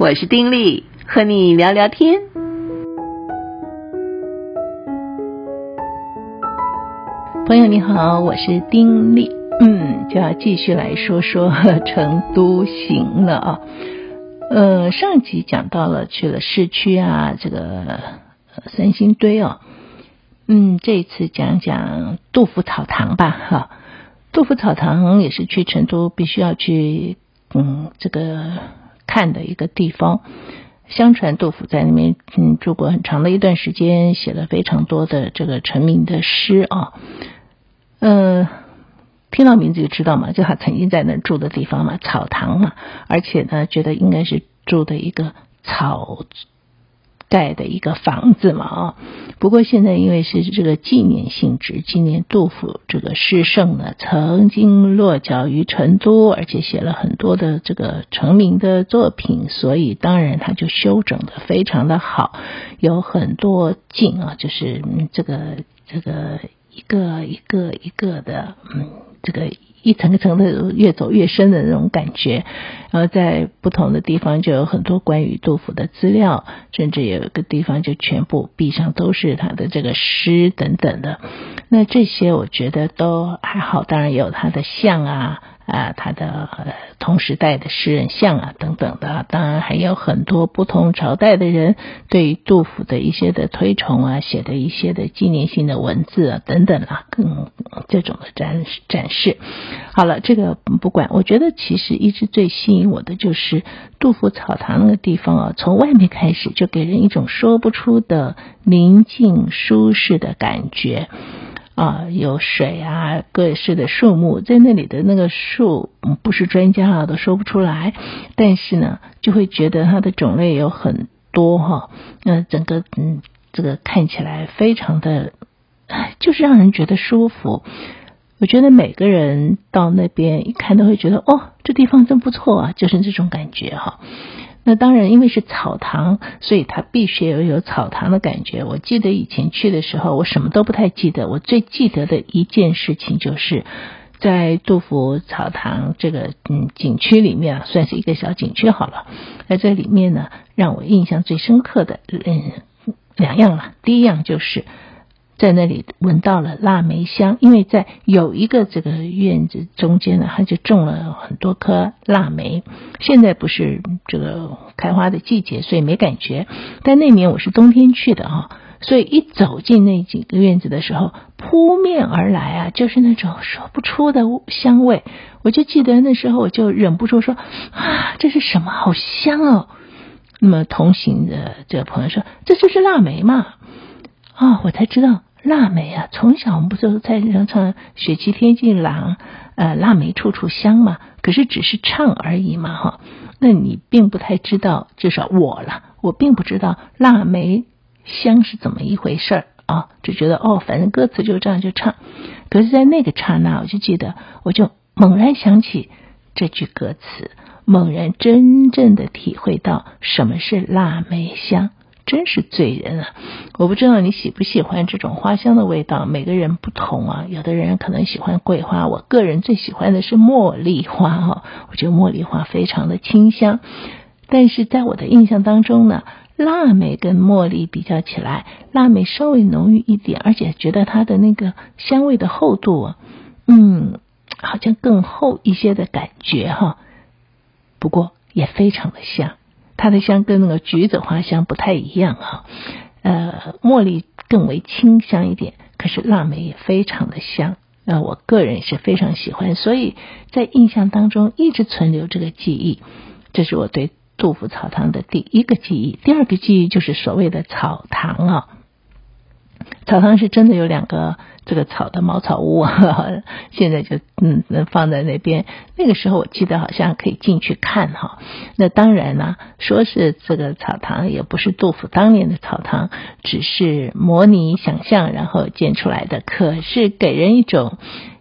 我是丁力，和你聊聊天。朋友你好，我是丁力，嗯，就要继续来说说 成都行了啊。呃，上集讲到了去了市区啊，这个三星堆哦，嗯，这一次讲讲杜甫草堂吧，哈。杜甫草堂也是去成都必须要去，嗯，这个看的一个地方。相传杜甫在那边嗯住过很长的一段时间，写了非常多的这个成名的诗啊。嗯、听到名字就知道嘛，就他曾经在那住的地方嘛，草堂嘛，而且呢，觉得应该是住的一个草。盖的一个房子嘛啊，不过现在因为是这个纪念性质，纪念杜甫这个诗圣呢，曾经落脚于成都，而且写了很多的这个成名的作品，所以当然他就修整得非常的好，有很多景啊，就是这个这个一个一个一个的，嗯，这个。一层一层的越走越深的那种感觉，然后在不同的地方就有很多关于杜甫的资料，甚至有一个地方就全部壁上都是他的这个诗等等的。那这些我觉得都还好，当然也有他的像啊。啊，他的同时代的诗人像啊等等的，当然还有很多不同朝代的人对杜甫的一些的推崇啊，写的一些的纪念性的文字啊等等啊，更这种的展展示。好了，这个不管，我觉得其实一直最吸引我的就是杜甫草堂那个地方啊，从外面开始就给人一种说不出的宁静舒适的感觉。啊，有水啊，各式的树木，在那里的那个树，不是专家啊都说不出来，但是呢，就会觉得它的种类有很多哈，那整个嗯，这个看起来非常的，就是让人觉得舒服。我觉得每个人到那边一看都会觉得，哦，这地方真不错啊，就是这种感觉哈。那当然，因为是草堂，所以它必须要有草堂的感觉。我记得以前去的时候，我什么都不太记得，我最记得的一件事情就是在杜甫草堂这个嗯景区里面啊，算是一个小景区好了。在这里面呢，让我印象最深刻的嗯两样了。第一样就是。在那里闻到了腊梅香，因为在有一个这个院子中间呢，他就种了很多棵腊梅。现在不是这个开花的季节，所以没感觉。但那年我是冬天去的哈，所以一走进那几个院子的时候，扑面而来啊，就是那种说不出的香味。我就记得那时候，我就忍不住说啊，这是什么？好香哦！那么同行的这个朋友说，这就是腊梅嘛？啊，我才知道。腊梅啊，从小我们不是在唱唱“雪霁天际蓝，呃，腊梅处处香”嘛？可是只是唱而已嘛，哈。那你并不太知道，至少我了，我并不知道腊梅香是怎么一回事儿啊，就觉得哦，反正歌词就这样就唱。可是，在那个刹那，我就记得，我就猛然想起这句歌词，猛然真正的体会到什么是腊梅香。真是醉人啊！我不知道你喜不喜欢这种花香的味道，每个人不同啊。有的人可能喜欢桂花，我个人最喜欢的是茉莉花哈。我觉得茉莉花非常的清香，但是在我的印象当中呢，腊梅跟茉莉比较起来，腊梅稍微浓郁一点，而且觉得它的那个香味的厚度啊，嗯，好像更厚一些的感觉哈。不过也非常的香。它的香跟那个橘子花香不太一样哈，呃，茉莉更为清香一点，可是腊梅也非常的香，呃，我个人是非常喜欢，所以在印象当中一直存留这个记忆，这是我对杜甫草堂的第一个记忆，第二个记忆就是所谓的草堂啊。草堂是真的有两个这个草的茅草屋，现在就嗯放在那边。那个时候我记得好像可以进去看哈。那当然呢，说是这个草堂也不是杜甫当年的草堂，只是模拟想象然后建出来的。可是给人一种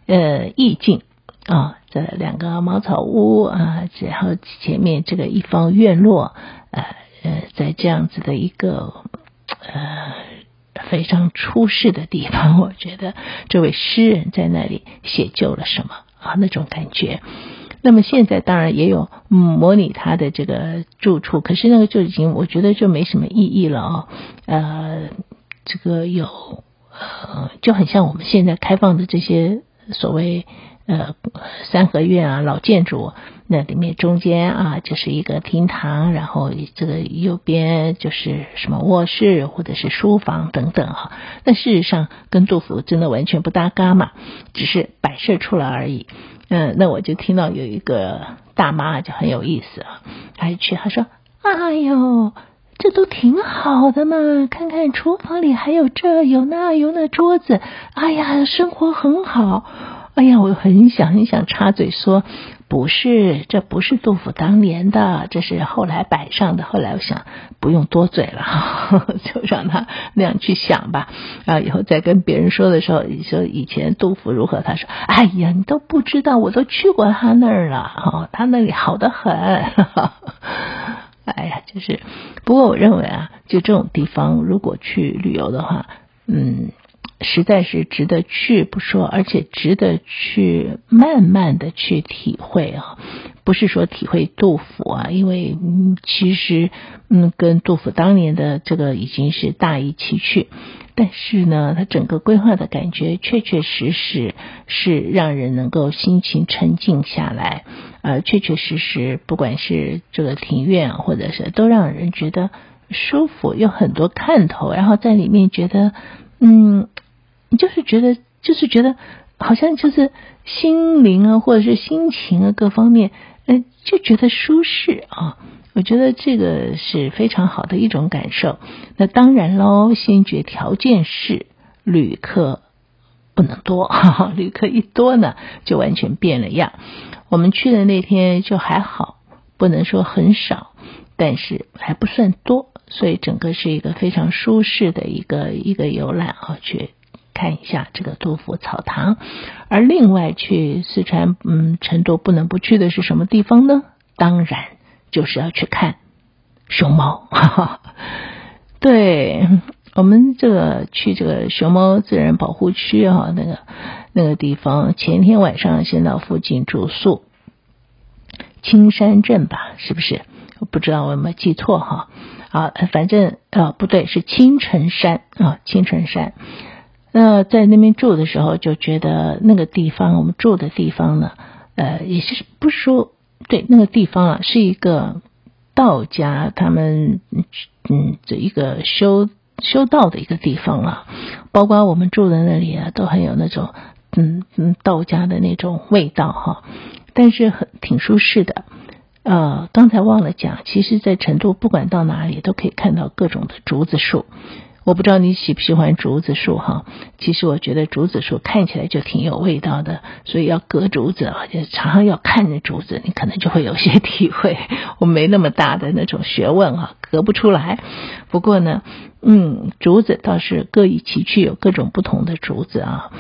呃意境啊，这两个茅草屋啊，然后前面这个一方院落，呃呃，在这样子的一个呃。非常出世的地方，我觉得这位诗人在那里写就了什么啊？那种感觉。那么现在当然也有模拟他的这个住处，可是那个就已经我觉得就没什么意义了哦。呃，这个有呃就很像我们现在开放的这些所谓。呃，三合院啊，老建筑，那里面中间啊就是一个厅堂，然后这个右边就是什么卧室或者是书房等等哈。那事实上跟杜甫真的完全不搭嘎嘛，只是摆设出来而已。嗯，那我就听到有一个大妈就很有意思啊，她一去她说：“哎呦，这都挺好的嘛，看看厨房里还有这有那有那桌子，哎呀，生活很好。”哎呀，我很想很想插嘴说，不是，这不是杜甫当年的，这是后来摆上的。后来我想不用多嘴了，呵呵，就让他那样去想吧。然后以后再跟别人说的时候，你说以前杜甫如何？他说：“哎呀，你都不知道，我都去过他那儿了，哦，他那里好得很。呵呵”哎呀，就是，不过我认为啊，就这种地方，如果去旅游的话，嗯。实在是值得去不说，而且值得去慢慢的去体会啊，不是说体会杜甫啊，因为嗯，其实嗯，跟杜甫当年的这个已经是大异其趣，但是呢，他整个规划的感觉确确实实是让人能够心情沉静下来，呃，确确实实不管是这个庭院或者是都让人觉得舒服，有很多看头，然后在里面觉得嗯。你就是觉得，就是觉得，好像就是心灵啊，或者是心情啊，各方面，呃，就觉得舒适啊。我觉得这个是非常好的一种感受。那当然喽，先决条件是旅客不能多，哈哈，旅客一多呢，就完全变了样。我们去的那天就还好，不能说很少，但是还不算多，所以整个是一个非常舒适的一个一个游览啊，去。看一下这个杜甫草堂，而另外去四川，嗯，成都不能不去的是什么地方呢？当然就是要去看熊猫。哈哈，对，我们这个去这个熊猫自然保护区啊，那个那个地方，前天晚上先到附近住宿，青山镇吧，是不是？我不知道我有没有记错哈。啊，反正啊，不对，是青城山啊，青城山。那在那边住的时候，就觉得那个地方，我们住的地方呢，呃，也是不说对那个地方啊，是一个道家他们嗯这一个修修道的一个地方啊，包括我们住的那里啊，都很有那种嗯嗯道家的那种味道哈，但是很挺舒适的。呃，刚才忘了讲，其实，在成都不管到哪里都可以看到各种的竹子树。我不知道你喜不喜欢竹子树哈，其实我觉得竹子树看起来就挺有味道的，所以要割竹子啊，就常常要看着竹子，你可能就会有些体会。我没那么大的那种学问啊，割不出来。不过呢，嗯，竹子倒是各异其趣，有各种不同的竹子啊。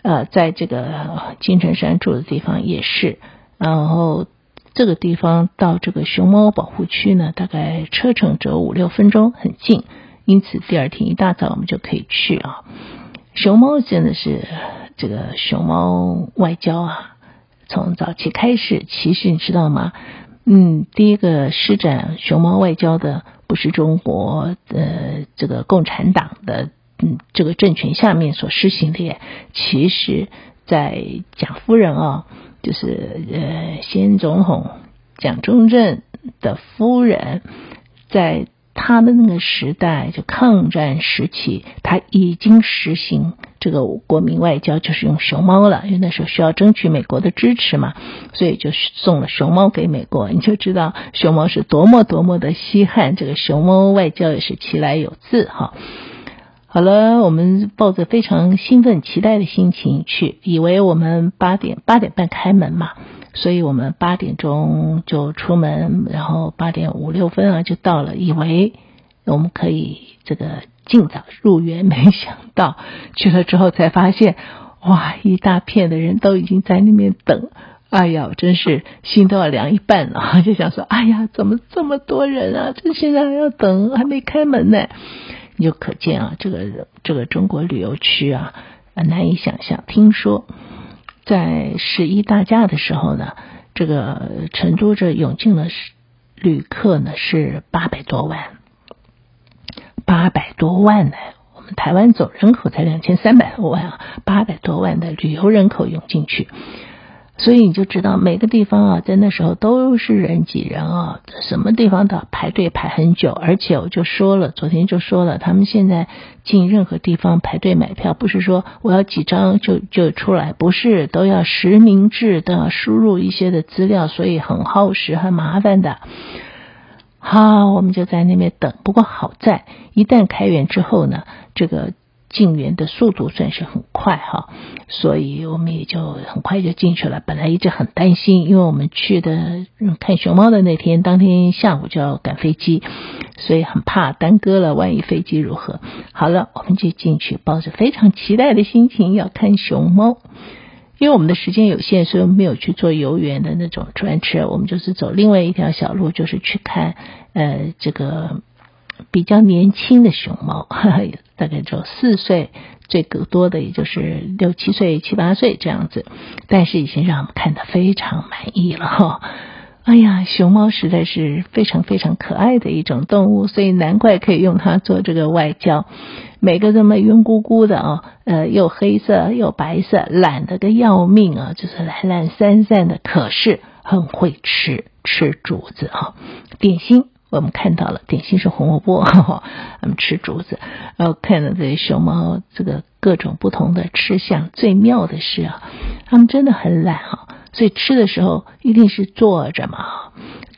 呃，在这个青城山住的地方也是，然后这个地方到这个熊猫保护区呢，大概车程只有五六分钟，很近。因此，第二天一大早我们就可以去啊。熊猫真的是这个熊猫外交啊，从早期开始，其实你知道吗？嗯，第一个施展熊猫外交的不是中国呃这个共产党的嗯这个政权下面所实行的，其实在蒋夫人啊，就是呃先总统蒋中正的夫人在。他的那个时代，就抗战时期，他已经实行这个国民外交，就是用熊猫了。因为那时候需要争取美国的支持嘛，所以就送了熊猫给美国。你就知道熊猫是多么多么的稀罕，这个熊猫外交也是其来有自哈。好了，我们抱着非常兴奋、期待的心情去，以为我们八点八点半开门嘛。所以我们八点钟就出门，然后八点五六分啊就到了，以为我们可以这个尽早入园，没想到去了之后才发现，哇，一大片的人都已经在那边等，哎呀，真是心都要凉一半了，就想说，哎呀，怎么这么多人啊？这现在还要等，还没开门呢，你就可见啊，这个这个中国旅游区啊，难以想象。听说。在十一大假的时候呢，这个成都这涌进了旅客呢是八百多万，八百多万呢。我们台湾总人口才两千三百多万啊，八百多万的旅游人口涌进去。所以你就知道每个地方啊，在那时候都是人挤人啊，什么地方都要排队排很久。而且我就说了，昨天就说了，他们现在进任何地方排队买票，不是说我要几张就就出来，不是都要实名制的输入一些的资料，所以很耗时很麻烦的。好，我们就在那边等。不过好在一旦开园之后呢，这个。进园的速度算是很快哈，所以我们也就很快就进去了。本来一直很担心，因为我们去的看熊猫的那天，当天下午就要赶飞机，所以很怕耽搁了，万一飞机如何？好了，我们就进去，抱着非常期待的心情要看熊猫。因为我们的时间有限，所以我们没有去坐游园的那种专车，我们就是走另外一条小路，就是去看呃这个。比较年轻的熊猫，大概就四岁，最多的也就是六七岁、七八岁这样子，但是已经让我们看得非常满意了哈。哎呀，熊猫实在是非常非常可爱的一种动物，所以难怪可以用它做这个外交。每个这么圆鼓鼓的啊，呃，又黑色又白色，懒得个要命啊，就是懒懒散散的，可是很会吃吃竹子啊，点心。我们看到了典型是红萝卜，哈哈，我们吃竹子，然后看到这些熊猫这个各种不同的吃相。最妙的是啊，他们真的很懒哈，所以吃的时候一定是坐着嘛。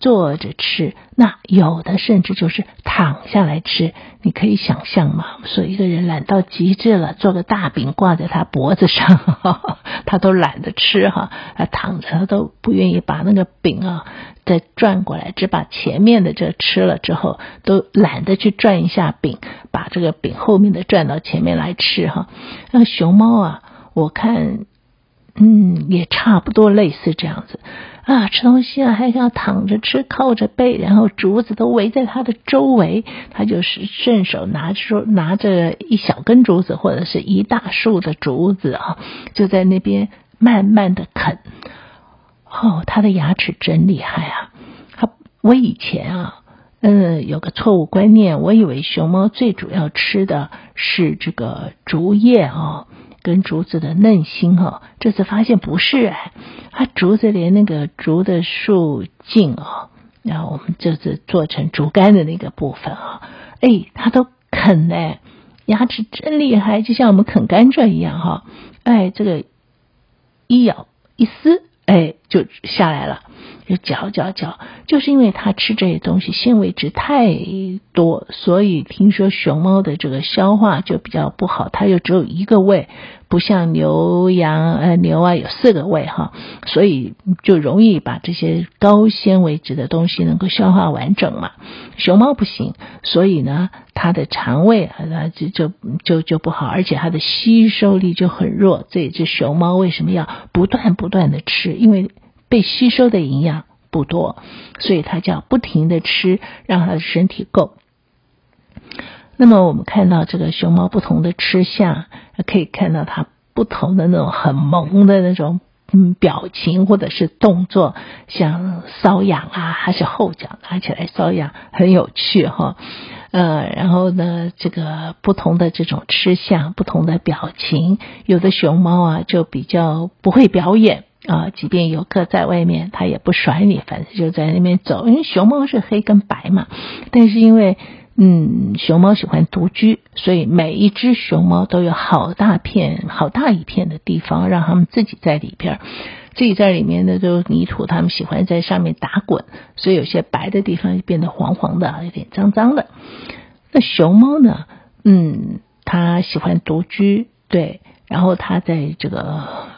坐着吃，那有的甚至就是躺下来吃。你可以想象吗？说一个人懒到极致了，做个大饼挂在他脖子上，他都懒得吃哈。他躺着，他都不愿意把那个饼啊再转过来，只把前面的这吃了之后，都懒得去转一下饼，把这个饼后面的转到前面来吃哈。那熊猫啊，我看，嗯，也差不多类似这样子。啊，吃东西啊，还要躺着吃，靠着背，然后竹子都围在他的周围，他就是顺手拿出拿着一小根竹子或者是一大束的竹子啊，就在那边慢慢的啃。哦，他的牙齿真厉害啊！他我以前啊，嗯，有个错误观念，我以为熊猫最主要吃的是这个竹叶啊。跟竹子的嫩心哈，这次发现不是哎，它竹子连那个竹的树茎哦，然后我们这次做成竹竿的那个部分啊，哎，它都啃哎，牙齿真厉害，就像我们啃甘蔗一样哈，哎，这个一咬一撕，哎，就下来了。就嚼嚼嚼，就是因为它吃这些东西纤维质太多，所以听说熊猫的这个消化就比较不好。它又只有一个胃，不像牛羊呃牛啊有四个胃哈，所以就容易把这些高纤维质的东西能够消化完整嘛。熊猫不行，所以呢，它的肠胃啊就就就就不好，而且它的吸收力就很弱。这也是熊猫为什么要不断不断的吃，因为。被吸收的营养不多，所以它叫不停的吃，让它的身体够。那么我们看到这个熊猫不同的吃相，可以看到它不同的那种很萌的那种嗯表情或者是动作，像搔痒啊，还是后脚拿起来搔痒，很有趣哈。呃，然后呢，这个不同的这种吃相，不同的表情，有的熊猫啊就比较不会表演。啊，即便游客在外面，他也不甩你，反正就在那边走。因为熊猫是黑跟白嘛，但是因为嗯，熊猫喜欢独居，所以每一只熊猫都有好大片、好大一片的地方，让他们自己在里边，自己在里面的就泥土，他们喜欢在上面打滚，所以有些白的地方就变得黄黄的，有点脏脏的。那熊猫呢？嗯，它喜欢独居，对，然后它在这个。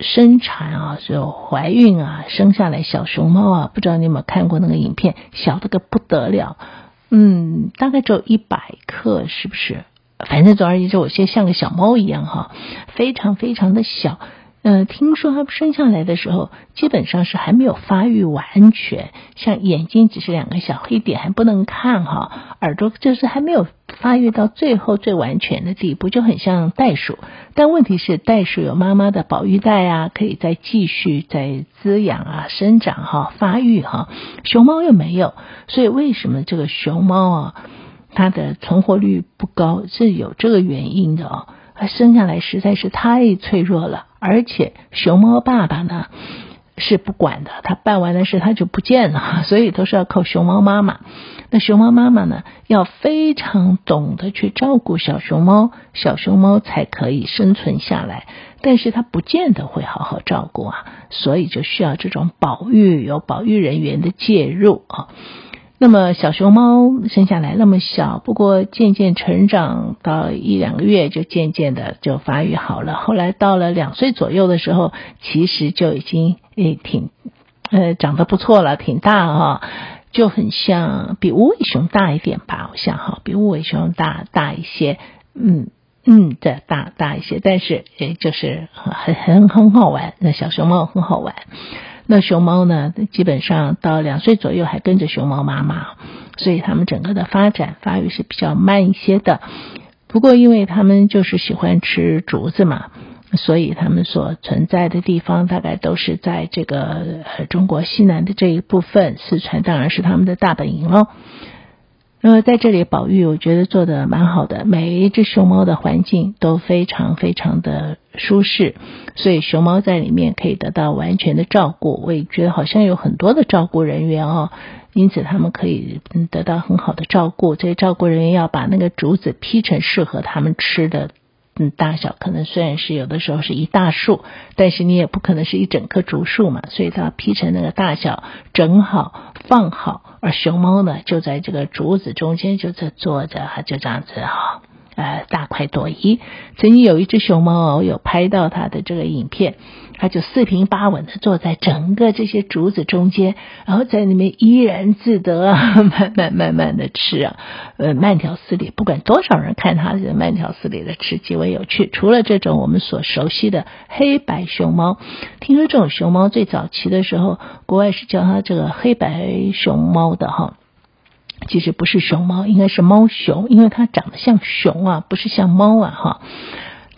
生产啊，就怀孕啊，生下来小熊猫啊，不知道你有没有看过那个影片，小的个不得了，嗯，大概只有一百克，是不是？反正总而言之，我现在像个小猫一样哈，非常非常的小。嗯、呃，听说他生下来的时候，基本上是还没有发育完全，像眼睛只是两个小黑点，还不能看哈，耳朵就是还没有发育到最后最完全的地步，就很像袋鼠。但问题是，袋鼠有妈妈的保育袋啊，可以再继续再滋养啊、生长哈、发育哈。熊猫又没有，所以为什么这个熊猫啊，它的存活率不高，是有这个原因的哦。它生下来实在是太脆弱了，而且熊猫爸爸呢，是不管的，他办完的事他就不见了，所以都是要靠熊猫妈妈。那熊猫妈妈呢，要非常懂得去照顾小熊猫，小熊猫才可以生存下来。但是它不见得会好好照顾啊，所以就需要这种保育，有保育人员的介入啊。那么小熊猫生下来那么小，不过渐渐成长到一两个月，就渐渐的就发育好了。后来到了两岁左右的时候，其实就已经诶挺呃长得不错了，挺大哈，就很像比无尾熊大一点吧，好像哈，比无尾熊大大一些，嗯嗯，对，大大一些，但是也就是很很很好玩，那小熊猫很好玩。那熊猫呢，基本上到两岁左右还跟着熊猫妈妈，所以它们整个的发展发育是比较慢一些的。不过，因为它们就是喜欢吃竹子嘛，所以它们所存在的地方大概都是在这个呃中国西南的这一部分，四川当然是他们的大本营喽。那么在这里保育，我觉得做的蛮好的。每一只熊猫的环境都非常非常的舒适，所以熊猫在里面可以得到完全的照顾。我也觉得好像有很多的照顾人员哦，因此他们可以得到很好的照顾。这些照顾人员要把那个竹子劈成适合他们吃的。嗯，大小可能虽然是有的时候是一大束，但是你也不可能是一整棵竹树嘛，所以它劈成那个大小，正好放好，而熊猫呢就在这个竹子中间就在坐着，就这样子哈。呃，大快朵颐。曾经有一只熊猫，我有拍到它的这个影片，它就四平八稳的坐在整个这些竹子中间，然后在里面怡然自得，慢慢慢慢的吃啊，呃，慢条斯理，不管多少人看它，就慢条斯理的吃，极为有趣。除了这种我们所熟悉的黑白熊猫，听说这种熊猫最早期的时候，国外是叫它这个黑白熊猫的哈。其实不是熊猫，应该是猫熊，因为它长得像熊啊，不是像猫啊哈。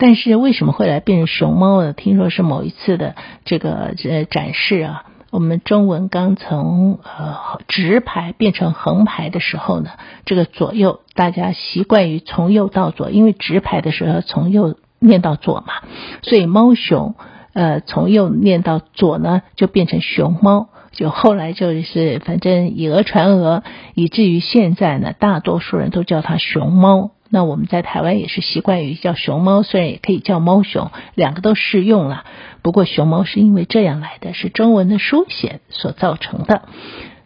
但是为什么会来变成熊猫呢？听说是某一次的这个呃展示啊，我们中文刚从呃直排变成横排的时候呢，这个左右大家习惯于从右到左，因为直排的时候从右念到左嘛，所以猫熊呃从右念到左呢，就变成熊猫。就后来就是反正以讹传讹，以至于现在呢，大多数人都叫它熊猫。那我们在台湾也是习惯于叫熊猫，虽然也可以叫猫熊，两个都适用了。不过熊猫是因为这样来的，是中文的书写所造成的。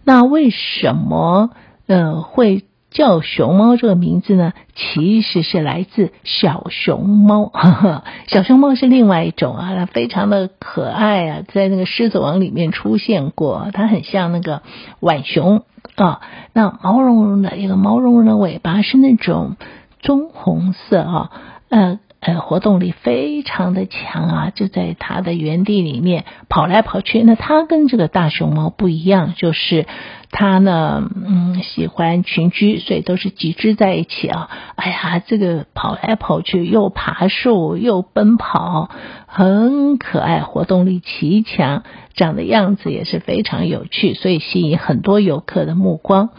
那为什么呃会？叫熊猫这个名字呢，其实是来自小熊猫。小熊猫是另外一种啊，它非常的可爱啊，在那个狮子王里面出现过，它很像那个浣熊啊。那毛茸茸的一个毛茸茸的尾巴是那种棕红色啊，呃呃，活动力非常的强啊，就在它的园地里面跑来跑去。那它跟这个大熊猫不一样，就是。它呢，嗯，喜欢群居，所以都是集居在一起啊。哎呀，这个跑来跑去，又爬树又奔跑，很可爱，活动力奇强，长的样子也是非常有趣，所以吸引很多游客的目光。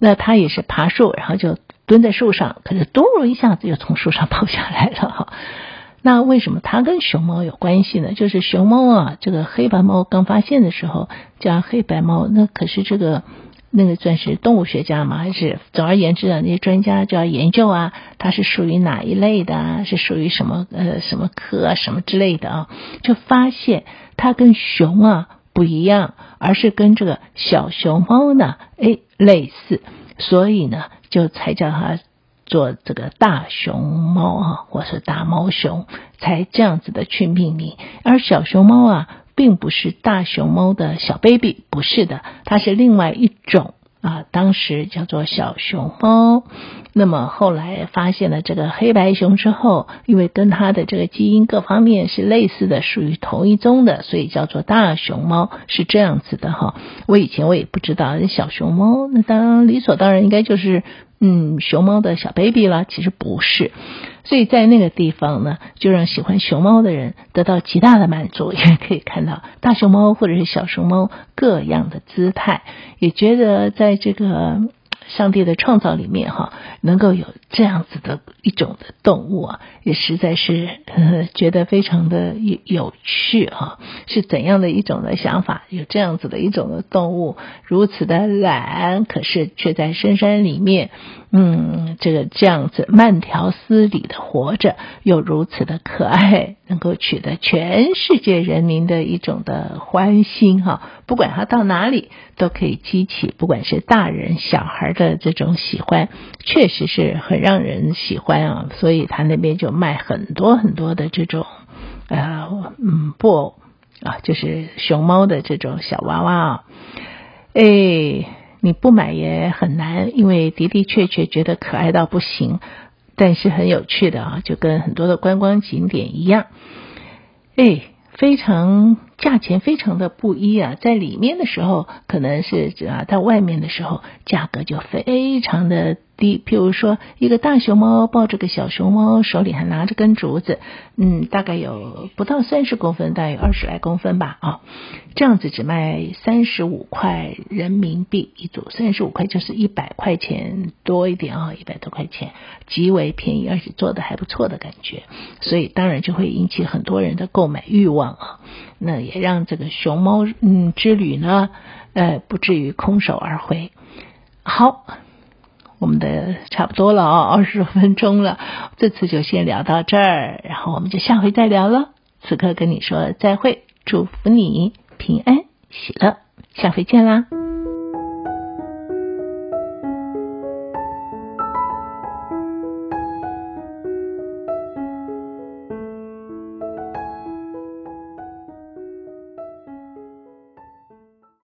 那它也是爬树，然后就蹲在树上，可是嘟噜一下子又从树上跑下来了哈。那为什么它跟熊猫有关系呢？就是熊猫啊，这个黑白猫刚发现的时候叫黑白猫，那可是这个那个算是动物学家嘛？还是总而言之啊，那些专家就要研究啊，它是属于哪一类的啊？是属于什么呃什么科啊什么之类的啊？就发现它跟熊啊不一样，而是跟这个小熊猫呢哎类似，所以呢就才叫它。做这个大熊猫啊，或是大猫熊，才这样子的去命名。而小熊猫啊，并不是大熊猫的小 baby，不是的，它是另外一种啊。当时叫做小熊猫。那么后来发现了这个黑白熊之后，因为跟它的这个基因各方面是类似的，属于同一宗的，所以叫做大熊猫，是这样子的哈。我以前我也不知道小熊猫，那当然理所当然应该就是。嗯，熊猫的小 baby 了，其实不是。所以在那个地方呢，就让喜欢熊猫的人得到极大的满足，也可以看到大熊猫或者是小熊猫各样的姿态，也觉得在这个。上帝的创造里面哈，能够有这样子的一种的动物啊，也实在是 觉得非常的有趣哈。是怎样的一种的想法？有这样子的一种的动物，如此的懒，可是却在深山里面，嗯，这个这样子慢条斯理的活着，又如此的可爱，能够取得全世界人民的一种的欢心哈。不管他到哪里，都可以激起不管是大人小孩的这种喜欢，确实是很让人喜欢啊。所以他那边就卖很多很多的这种，呃，嗯，布偶啊，就是熊猫的这种小娃娃啊。哎，你不买也很难，因为的的确确觉得可爱到不行，但是很有趣的啊，就跟很多的观光景点一样。哎，非常。价钱非常的不一啊，在里面的时候可能是啊，在外面的时候价格就非常的低。譬如说，一个大熊猫抱着个小熊猫，手里还拿着根竹子，嗯，大概有不到三十公分，大概有二十来公分吧，啊，这样子只卖三十五块人民币一组，三十五块就是一百块钱多一点啊，一百多块钱，极为便宜，而且做的还不错的感觉，所以当然就会引起很多人的购买欲望啊。那也让这个熊猫嗯之旅呢，呃，不至于空手而回。好，我们的差不多了啊，二十分钟了，这次就先聊到这儿，然后我们就下回再聊了。此刻跟你说再会，祝福你平安喜乐，下回见啦。